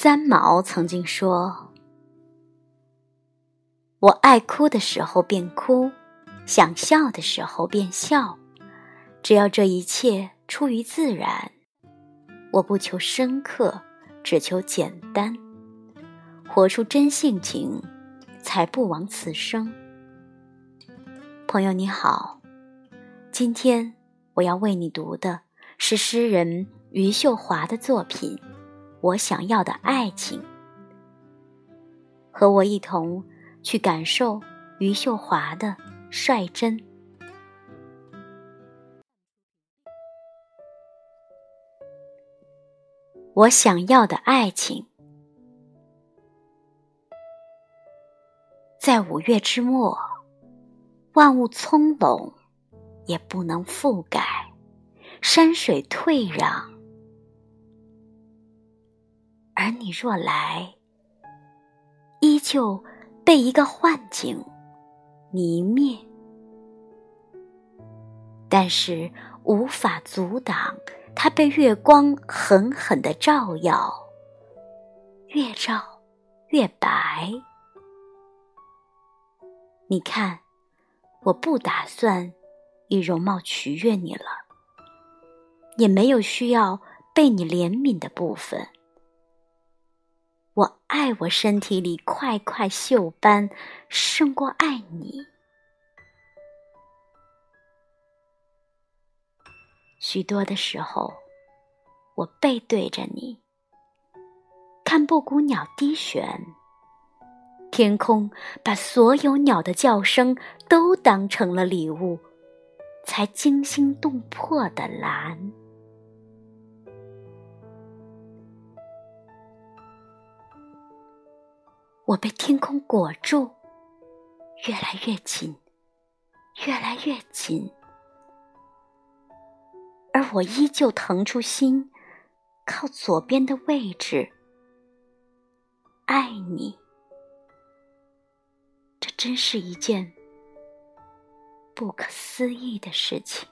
三毛曾经说：“我爱哭的时候便哭，想笑的时候便笑，只要这一切出于自然。我不求深刻，只求简单，活出真性情，才不枉此生。”朋友你好，今天我要为你读的是诗人余秀华的作品。我想要的爱情，和我一同去感受余秀华的率真。我想要的爱情，在五月之末，万物葱茏，也不能覆盖，山水退让。而你若来，依旧被一个幻境迷灭，但是无法阻挡它被月光狠狠的照耀，越照越白。你看，我不打算以容貌取悦你了，也没有需要被你怜悯的部分。爱我身体里块块锈斑，胜过爱你。许多的时候，我背对着你，看布谷鸟低旋，天空把所有鸟的叫声都当成了礼物，才惊心动魄的蓝。我被天空裹住，越来越紧，越来越紧，而我依旧腾出心，靠左边的位置，爱你。这真是一件不可思议的事情。